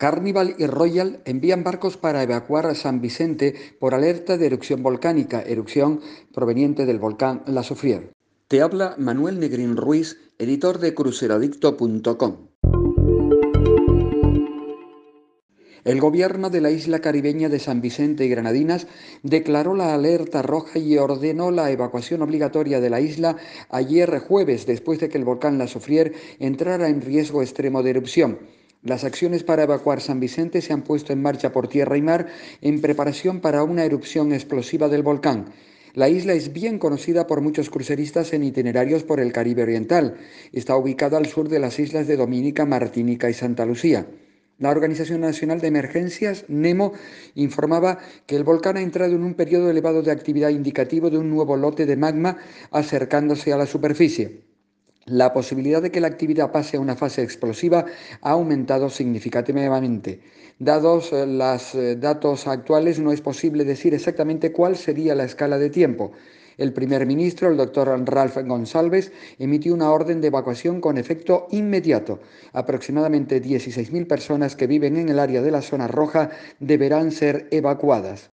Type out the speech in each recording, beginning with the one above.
Carnival y Royal envían barcos para evacuar a San Vicente por alerta de erupción volcánica, erupción proveniente del volcán La Soufrière. Te habla Manuel Negrín Ruiz, editor de cruceradicto.com. El gobierno de la isla caribeña de San Vicente y Granadinas declaró la alerta roja y ordenó la evacuación obligatoria de la isla ayer jueves después de que el volcán La Soufrière entrara en riesgo extremo de erupción. Las acciones para evacuar San Vicente se han puesto en marcha por tierra y mar en preparación para una erupción explosiva del volcán. La isla es bien conocida por muchos cruceristas en itinerarios por el Caribe Oriental. Está ubicada al sur de las islas de Dominica, Martinica y Santa Lucía. La Organización Nacional de Emergencias, NEMO, informaba que el volcán ha entrado en un periodo elevado de actividad indicativo de un nuevo lote de magma acercándose a la superficie. La posibilidad de que la actividad pase a una fase explosiva ha aumentado significativamente. Dados eh, los eh, datos actuales, no es posible decir exactamente cuál sería la escala de tiempo. El primer ministro, el doctor Ralph González, emitió una orden de evacuación con efecto inmediato. Aproximadamente 16.000 personas que viven en el área de la zona roja deberán ser evacuadas.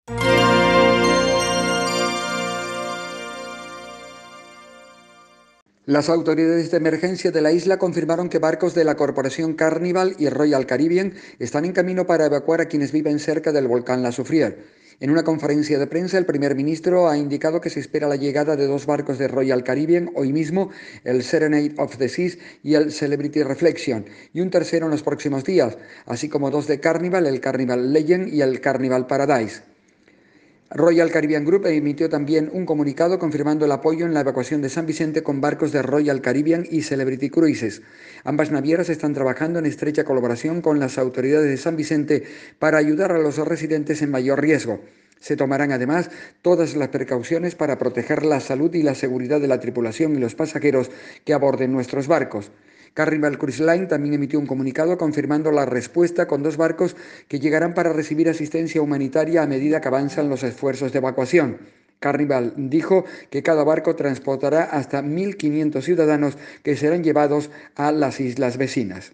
Las autoridades de emergencia de la isla confirmaron que barcos de la Corporación Carnival y Royal Caribbean están en camino para evacuar a quienes viven cerca del volcán La Soufrière. En una conferencia de prensa, el primer ministro ha indicado que se espera la llegada de dos barcos de Royal Caribbean hoy mismo, el Serenade of the Seas y el Celebrity Reflection, y un tercero en los próximos días, así como dos de Carnival, el Carnival Legend y el Carnival Paradise. Royal Caribbean Group emitió también un comunicado confirmando el apoyo en la evacuación de San Vicente con barcos de Royal Caribbean y Celebrity Cruises. Ambas navieras están trabajando en estrecha colaboración con las autoridades de San Vicente para ayudar a los residentes en mayor riesgo. Se tomarán además todas las precauciones para proteger la salud y la seguridad de la tripulación y los pasajeros que aborden nuestros barcos. Carnival Cruise Line también emitió un comunicado confirmando la respuesta con dos barcos que llegarán para recibir asistencia humanitaria a medida que avanzan los esfuerzos de evacuación. Carnival dijo que cada barco transportará hasta 1.500 ciudadanos que serán llevados a las islas vecinas.